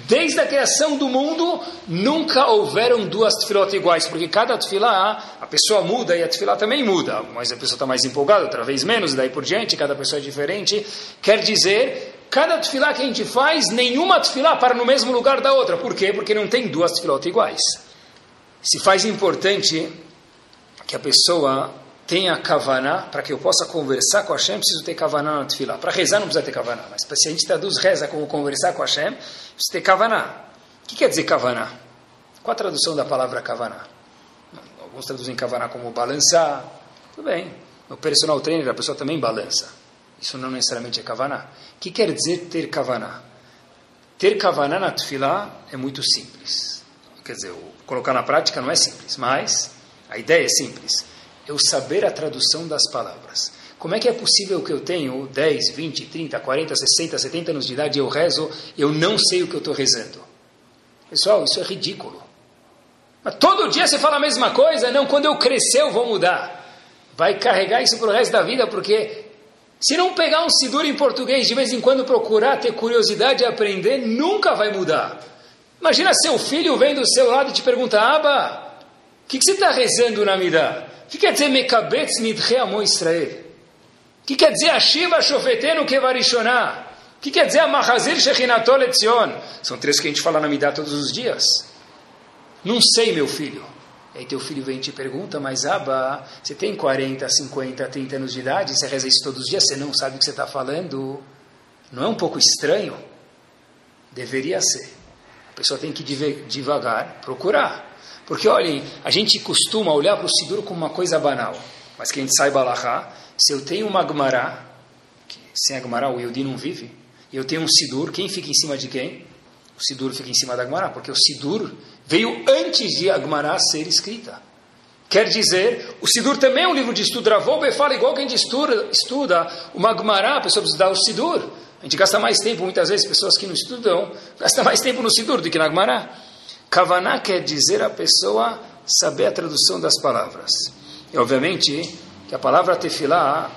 Desde a criação do mundo, nunca houveram duas tefilot iguais, porque cada tefilá, a pessoa muda e a tefilá também muda. Mas a pessoa está mais empolgada, outra vez menos, daí por diante, cada pessoa é diferente. Quer dizer, cada tefilá que a gente faz, nenhuma tefilá para no mesmo lugar da outra. Por quê? Porque não tem duas tefilot iguais se faz importante que a pessoa tenha kavaná, para que eu possa conversar com Hashem, preciso ter kavaná na tefilá. Para rezar não precisa ter kavaná, mas se a gente traduz reza como conversar com Hashem, precisa ter kavaná. O que quer dizer kavaná? Qual a tradução da palavra kavaná? Alguns traduzem kavaná como balançar. Tudo bem. No personal trainer a pessoa também balança. Isso não necessariamente é kavaná. O que quer dizer ter kavaná? Ter kavaná na tefilá é muito simples. Quer dizer, colocar na prática não é simples, mas a ideia é simples. Eu saber a tradução das palavras. Como é que é possível que eu tenho 10, 20, 30, 40, 60, 70 anos de idade e eu rezo, eu não sei o que eu estou rezando? Pessoal, isso é ridículo. Mas todo dia você fala a mesma coisa? Não, quando eu crescer eu vou mudar. Vai carregar isso para o resto da vida, porque se não pegar um Sidur em português, de vez em quando procurar ter curiosidade e aprender, nunca vai mudar. Imagina seu filho vem do seu lado e te pergunta, Aba, o que, que, você está rezando na Midah? O que quer dizer Mekabetz Nidre Amo Israel? O que quer dizer Ashiva Shofetenu Kevarishoná? O que quer dizer Amahazir Shechinatol Etzion? São três que a gente fala na Midah todos os dias. Não sei, meu filho. Aí teu filho vem e te pergunta, mas Aba, você tem 40, 50, 30 anos de idade, você reza isso todos os dias, você não sabe o que você está falando? Não é um pouco estranho? Deveria ser pessoa tem que devagar procurar. Porque, olhem, a gente costuma olhar para o Sidur como uma coisa banal. Mas que a gente saiba lá, se eu tenho uma Agmará, sem Agmará o Yodi não vive, e eu tenho um Sidur, quem fica em cima de quem? O Sidur fica em cima da Agmará, porque o Sidur veio antes de Agmará ser escrita. Quer dizer, o Sidur também é um livro de estudo. Ravoube fala igual que a gente estuda, estuda uma Agmará, a pessoa precisa dar o Sidur. A gente gasta mais tempo, muitas vezes, pessoas que não estudam, gastam mais tempo no Sidur do que na Gemara. Kavaná quer dizer a pessoa saber a tradução das palavras. E, obviamente, que a palavra tefilá,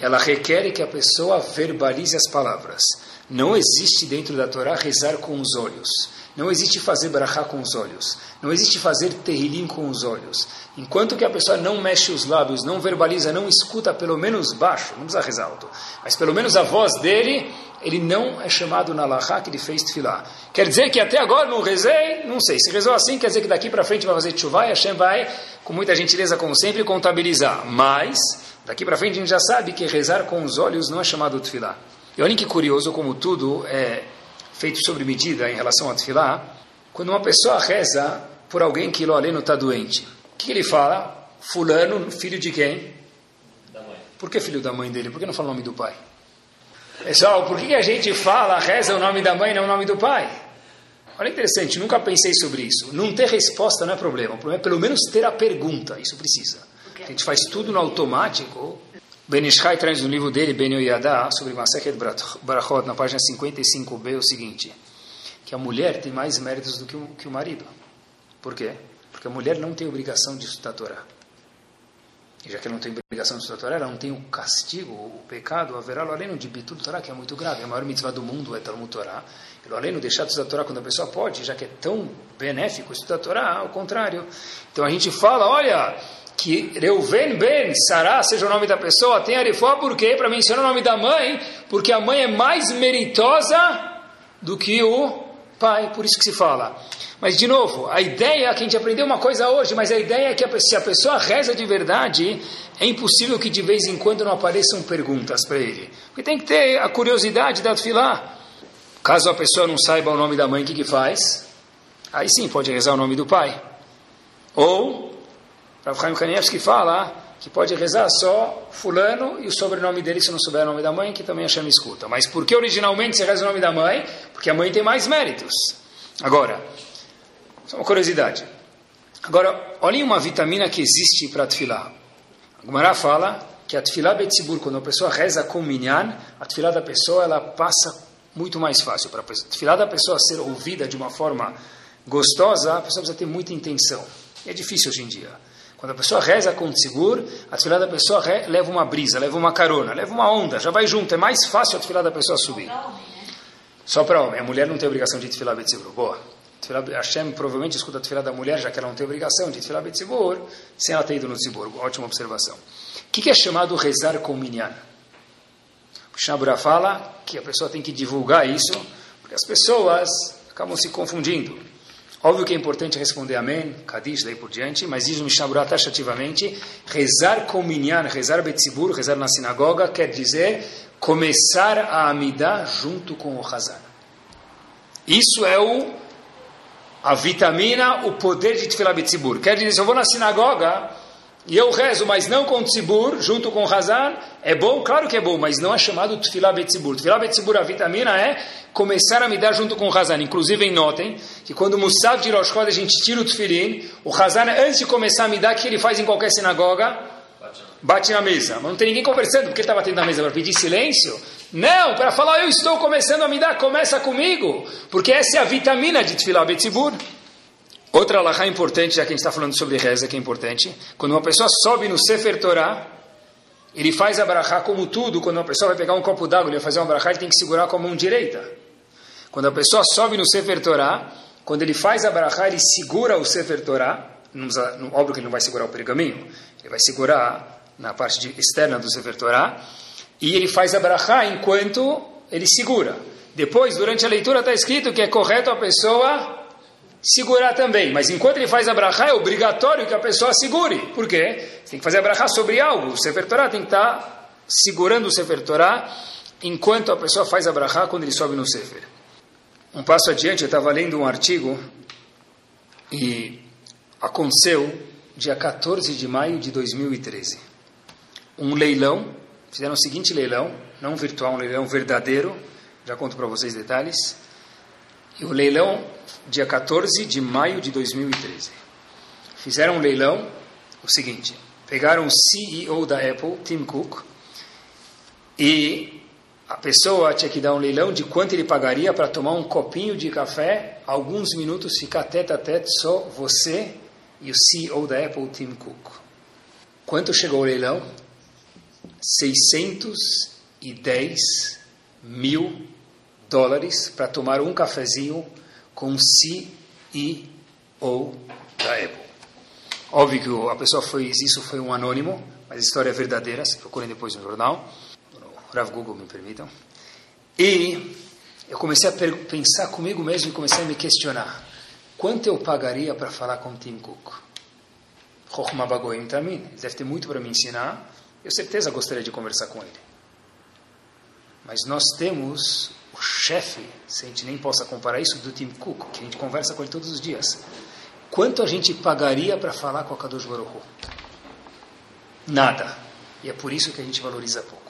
ela requer que a pessoa verbalize as palavras. Não existe dentro da Torá rezar com os olhos. Não existe fazer brachá com os olhos. Não existe fazer terrilim com os olhos. Enquanto que a pessoa não mexe os lábios, não verbaliza, não escuta pelo menos baixo, não precisa rezar alto, mas pelo menos a voz dele, ele não é chamado na lahá que ele fez tefilá. Quer dizer que até agora não rezei? Não sei. Se rezou assim, quer dizer que daqui para frente vai fazer tchuvá e Hashem vai, com muita gentileza, como sempre, contabilizar. Mas, daqui para frente a gente já sabe que rezar com os olhos não é chamado tefilá. E olhem que curioso como tudo é feito sobre medida em relação a tefilá. Quando uma pessoa reza por alguém que lo não está doente, o que ele fala? Fulano, filho de quem? Da mãe. Por que filho da mãe dele? Por que não fala o nome do pai? Pessoal, por que a gente fala, reza o nome da mãe e não o nome do pai? Olha interessante, nunca pensei sobre isso. Não ter resposta não é problema. O problema é pelo menos ter a pergunta. Isso precisa. A gente faz tudo no automático. Ben Ishai traz no livro dele, Ben Yoyadá, sobre Masechet Barachot, na página 55b, o seguinte, que a mulher tem mais méritos do que o, que o marido. Por quê? Porque a mulher não tem obrigação de estudar a Torá. E já que ela não tem obrigação de estudar a Torá, ela não tem o castigo, o pecado, haverá lo além de bitul Torá, que é muito grave. A maior mitzvah do mundo é Talmud Torá. E além de deixar de estudar a Torá quando a pessoa pode, já que é tão benéfico estudar a Torá, ao contrário. Então a gente fala, olha, que Reuven Ben Sará seja o nome da pessoa, tem Arifó, por quê? Para mencionar o nome da mãe, porque a mãe é mais meritosa do que o pai, por isso que se fala. Mas, de novo, a ideia que a gente aprendeu uma coisa hoje, mas a ideia é que se a pessoa reza de verdade, é impossível que de vez em quando não apareçam perguntas para ele. Porque tem que ter a curiosidade da filar. Caso a pessoa não saiba o nome da mãe, o que, que faz? Aí sim pode rezar o nome do pai. Ou, Rav Chaim Kanievski fala que pode rezar só fulano e o sobrenome dele se não souber o nome da mãe, que também a chama escuta. Mas por que originalmente se reza o nome da mãe? Porque a mãe tem mais méritos. Agora, só uma curiosidade. Agora, olhem uma vitamina que existe para tefilá. A Gumara fala que a tefilá betzibur, quando a pessoa reza com minyan, a tefilá da pessoa ela passa muito mais fácil. Para a tefilá da pessoa ser ouvida de uma forma gostosa, a pessoa precisa ter muita intenção. E é difícil hoje em dia. Quando a pessoa reza com tzigur, a tefilá da pessoa leva uma brisa, leva uma carona, leva uma onda, já vai junto. É mais fácil a tefilá da pessoa subir. Só para homem. A mulher não tem obrigação de tefilá betzibur. Boa. Hashem provavelmente escuta a tefilá da mulher, já que ela não tem obrigação de tefilá betzibur, sem ela ter ido no tzibur. Ótima observação. O que, é chamado rezar com minyan? O Shabura fala que a pessoa tem que divulgar isso, porque as pessoas acabam se confundindo. Óbvio que é importante responder amém, Kadish, daí por diante, mas diz o Mishnah taxativamente, rezar com minyan, rezar betzibur, rezar na sinagoga, quer dizer começar a amidar junto com o Hazan. Isso é o a vitamina, o poder de Tfilah Betzibur. Quer dizer, se eu vou na sinagoga e eu rezo, mas não com Tzibur, junto com Hazan, é bom? Claro que é bom, mas não é chamado Tfilah Betzibur. Tfilah Betzibur, a vitamina é começar a me dar junto com Hazan. Inclusive, notem que quando o Musaf de Rosh a gente tira o Tfilin, o Hazan, antes de começar a me dar, o que ele faz em qualquer sinagoga? Bate na mesa. Mas não tem ninguém conversando, porque ele está batendo na mesa para pedir silêncio? Não, para falar, eu estou começando a me dar, começa comigo. Porque essa é a vitamina de Tfilah Betzibur. Outra alahá importante, já que a gente está falando sobre reza, que é importante. Quando uma pessoa sobe no Sefer Torah, ele faz a barahá como tudo. Quando uma pessoa vai pegar um copo d'água e vai fazer uma barahá, ele tem que segurar com a mão direita. Quando a pessoa sobe no Sefer Torah, quando ele faz a barahá, ele segura o Sefer Torah. Não, óbvio que ele não vai segurar o pergaminho. Ele vai segurar na parte de, externa do Sefer Torah e ele faz a brachá enquanto ele segura. Depois, durante a leitura, está escrito que é correto a pessoa segurar também. Mas enquanto ele faz a é obrigatório que a pessoa segure. Por quê? Você tem que fazer a sobre algo. O Sefer Torah tem que estar tá segurando o Sefer Torah enquanto a pessoa faz a quando ele sobe no Sefer. Um passo adiante, eu estava lendo um artigo e aconteceu dia 14 de maio de 2013. Um leilão fizeram o seguinte leilão, não virtual, um leilão verdadeiro, já conto para vocês detalhes. E o leilão, dia 14 de maio de 2013. Fizeram um leilão, o seguinte, pegaram o CEO da Apple, Tim Cook, e a pessoa tinha que dar um leilão de quanto ele pagaria para tomar um copinho de café, alguns minutos, ficar tete a tete, só você e o CEO da Apple, Tim Cook. Quanto chegou o leilão? 610 mil dólares para tomar um cafezinho com CEO da Apple. Óbvio que a pessoa fez isso foi um anônimo, mas a história é verdadeira, se procurem depois no jornal, no Rav Google, me permitam. E eu comecei a pensar comigo mesmo e comecei a me questionar. Quanto eu pagaria para falar com Tim Cook? Chokhmah Bagoim também. Ele deve ter muito para me ensinar eu certeza gostaria de conversar com ele. Mas nós temos o chefe, se a gente nem possa comparar isso, do Tim Cook, que a gente conversa com ele todos os dias. Quanto a gente pagaria para falar com a Kadosh Baruch Nada. E é por isso que a gente valoriza pouco.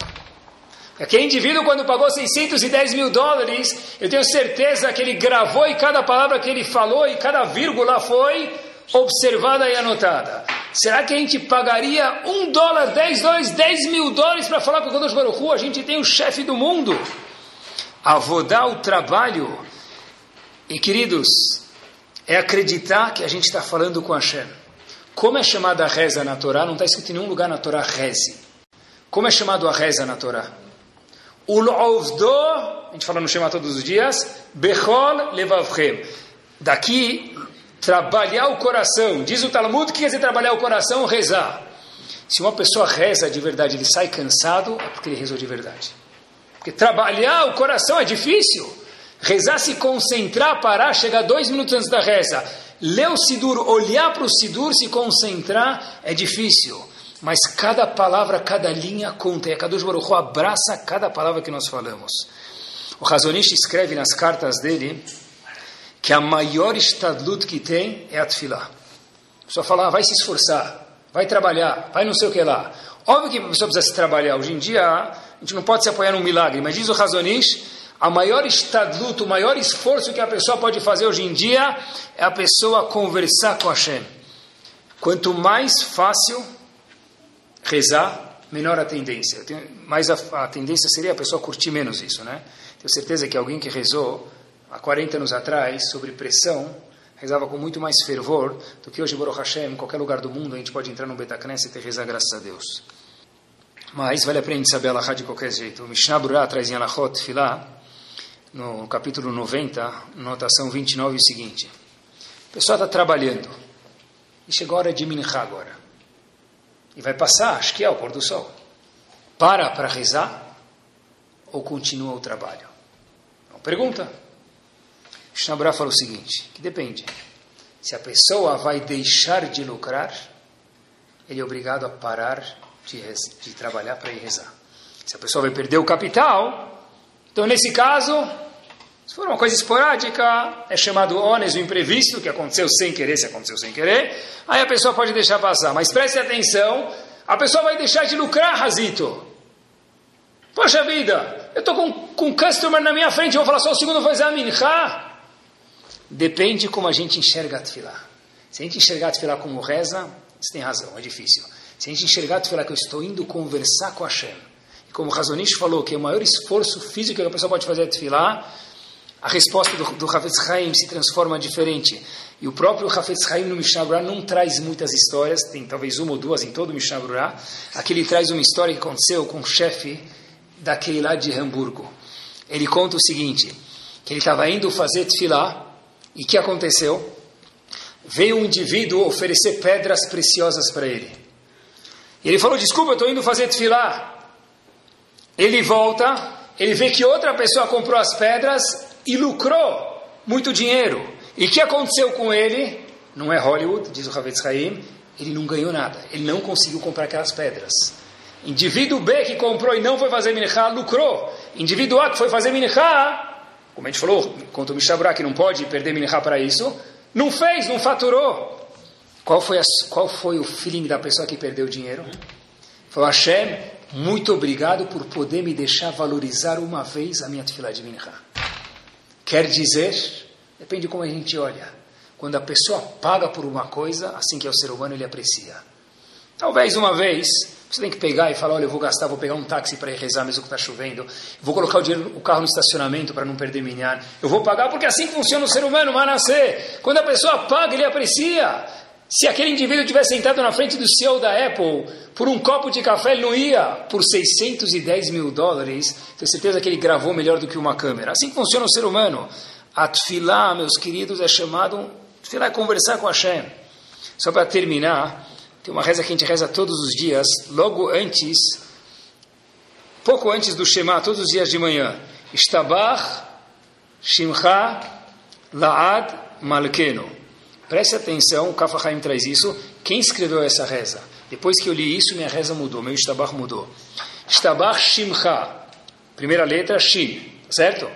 Aquele indivíduo, quando pagou 610 mil dólares, eu tenho certeza que ele gravou e cada palavra que ele falou e cada vírgula foi observada e anotada. Será que a gente pagaria um dólar, dez dólares, dez mil dólares para falar com o Kodosh Baruch A gente tem o chefe do mundo. Avodar o trabalho. E queridos, é acreditar que a gente está falando com Hashem. Como é chamada a reza na Torá? Não está escrito em nenhum lugar na Torá reze. Como é chamado a reza na Torá? Ul'ovdo, a gente fala no Shema todos os dias, Bechol levavchem. Daqui, trabalhar o coração. Diz o Talmud, que quer dizer trabalhar o coração? Rezar. Se uma pessoa reza de verdade, ele sai cansado, é porque ele rezou de verdade. Porque trabalhar o coração é difícil. Rezar, se concentrar, parar, chegar dois minutos antes da reza. Ler o Sidur, olhar para o Sidur, se concentrar, é difícil. Mas cada palavra, cada linha conta. E a Kadosh Baruch Hu abraça cada palavra que nós falamos. O Razonish escreve nas cartas dele que a maior estadlut que tem é a tefilá. Só falar, ah, vai se esforçar, vai trabalhar, vai não sei o que lá. Óbvio que a pessoa precisa se trabalhar. Hoje em dia, a gente não pode se apoiar num milagre, mas diz o Razonish, a maior estadlut, o maior esforço que a pessoa pode fazer hoje em dia é a pessoa conversar com Hashem. Quanto mais fácil rezar, menor a tendência. Mais a, a, tendência seria a pessoa curtir menos isso, né? Tenho certeza que alguém que rezou há 40 anos atrás sobre pressão rezava com muito mais fervor do que hoje, Baruch Hashem, em qualquer lugar do mundo a gente pode entrar no Betacnes e rezar graças a Deus. Mas vale a pena saber a de qualquer jeito. O Mishnah Burah traz em Alahot Filah, no capítulo 90, notação 29, o seguinte. A pessoa está trabalhando e chegou a hora de Minchá agora e vai passar, acho que é o pôr do sol. Para para rezar ou continua o trabalho? Uma pergunta. Shnabra fala o seguinte, que depende. Se a pessoa vai deixar de lucrar, ele é obrigado a parar de, de trabalhar para ir rezar. Se a pessoa vai perder o capital, então nesse caso, se for uma coisa esporádica, é chamado ônus, o imprevisto, que aconteceu sem querer, se aconteceu sem querer, aí a pessoa pode deixar passar. Mas preste atenção, a pessoa vai deixar de lucrar, Razito. Poxa vida, eu estou com, com um customer na minha frente, eu vou falar só o segundo, fazer a minha. Depende como a gente enxerga a tefilá. Se a gente enxergar a tefilá como reza, você tem razão, é difícil. Se a gente enxergar a tefilá que eu estou indo conversar com Hashem, e como Razonish falou, que é o maior esforço físico que a pessoa pode fazer é tefilá, a resposta do, do Hafetz Haim se transforma diferente. E o próprio Hafetz Haim no Mishnah Brurah não traz muitas histórias, tem talvez uma ou duas em todo o Mishnah Brurah. Aqui ele traz uma história que aconteceu com o chefe da Keilah de Hamburgo. Ele conta o seguinte, que ele estava indo fazer tefilá, e que aconteceu? Veio um indivíduo oferecer pedras preciosas para ele. E ele falou, desculpa, eu estou indo fazer tefilá. Ele volta, ele vê que outra pessoa comprou as pedras e lucrou muito dinheiro. E o que aconteceu com ele? Não é Hollywood, diz o Havetz Haim, ele não ganhou nada, ele não conseguiu comprar aquelas pedras. Indivíduo B que comprou e não foi fazer minchá, lucrou. Indivíduo A que foi fazer minchá, como a gente falou, quanto o Mishabra que não pode perder minchá para isso, não fez, não faturou. Qual foi, a, qual foi o feeling da pessoa que perdeu o dinheiro? Foi Hashem, muito obrigado por poder me deixar valorizar uma vez a minha tefilá de minchá. Quer dizer, depende de como a gente olha. Quando a pessoa paga por uma coisa, assim que é o ser humano, ele aprecia. Talvez uma vez, você tem que pegar e falar, olha, eu vou gastar, vou pegar um táxi para ir rezar mesmo que está chovendo, vou colocar o, dinheiro, o carro no estacionamento para não perder minhar, eu vou pagar porque assim funciona o ser humano, manasser. Quando a pessoa paga, ele aprecia. Se aquele indivíduo tivesse sentado na frente do CEO da Apple por um copo de café, ele não ia por 610 mil dólares. Tenho certeza que ele gravou melhor do que uma câmera. Assim funciona o ser humano. Atfilá, meus queridos, é chamado. Atfilá é conversar com Hashem. Só para terminar, tem uma reza que a gente reza todos os dias, logo antes, pouco antes do Shema, todos os dias de manhã. Ishtabach, Shimcha, Laad, Malkeno. Preste atenção, o Kafa Haim traz isso. Quem escreveu essa reza? Depois que eu li isso, minha reza mudou, meu Ishtabach mudou. Ishtabach Shimcha. Primeira letra, Shin. Certo?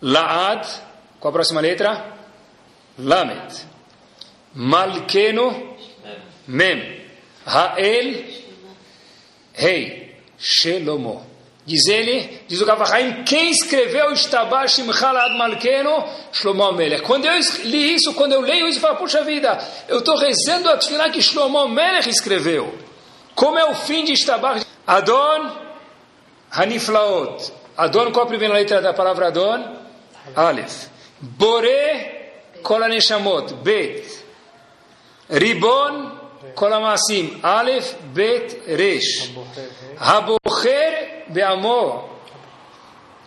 Laad. Qual a próxima letra? Lamed. Malkeno. Mem. Ha'el. Rei. Shelomo. Diz ele, diz o Gavachaim, quem escreveu Ishtabah Shimchalad Malkeno? Shlomo Melech. Quando eu li isso, quando eu leio isso, eu falo, puxa vida, eu estou rezando a Tfilah que Shlomo Melech escreveu. Como é o fim de Ishtabah? Adon Haniflaot. Adon, qual a primeira letra da palavra Adon? Aleph. Bore Kolaneshamot. Bet. Ribon Kolamacim. Aleph Bet Resh. Habocher Beamor.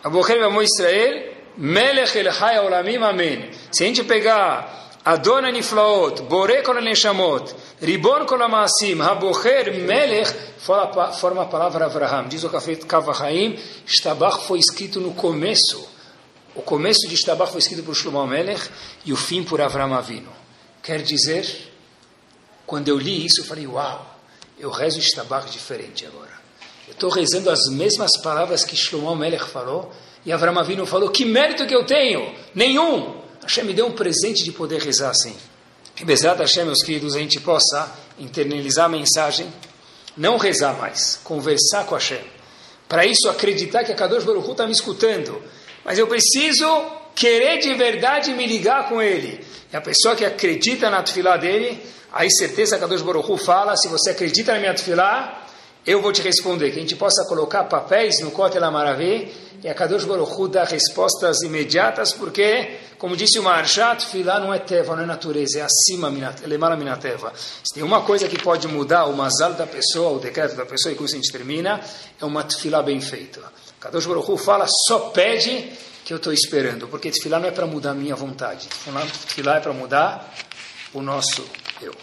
Aboker Beamor Israel. Melech El Chai Olamim Amen. Se a gente pegar Adon Aniflaot, Bore Kol Neshamot, Ribon Kol Amasim, Habocher Melech, forma a palavra Avraham. Diz o Kavahaim, Shtabach foi escrito no começo. O começo de Shtabach foi escrito por Shlomo Melech e o fim por Avraham Avino. Quer dizer, quando eu li isso, eu falei, uau, eu rezo Shtabach diferente agora. Estou rezando as mesmas palavras que Shlomo Melech falou e Avraham Avinu falou, que mérito que eu tenho? Nenhum! Hashem me deu um presente de poder rezar assim. Que Bezerra Hashem, meus queridos, a gente possa internalizar a mensagem, não rezar mais, conversar com Hashem. Para isso, acreditar que a Kadosh Baruch está me escutando. Mas eu preciso querer de verdade me ligar com Ele. E a pessoa que acredita na tefilá dele, aí certeza que a Kadosh Baruch fala, se você acredita na minha tefilá, eu vou te responder. Que a gente possa colocar papéis no Kotel Amaravé e a Kadosh Baruch dá respostas imediatas, porque, como disse o Maharshat, filá não é teva, não é natureza, é acima, lemara minateva. Se tem uma coisa que pode mudar o mazal da pessoa, o decreto da pessoa, e com isso a gente termina, é uma tefilá bem feita. Kadosh Baruch fala, só pede que eu estou esperando, porque tefilá não é para mudar a minha vontade, tefilá é para mudar o nosso eu.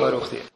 Baruch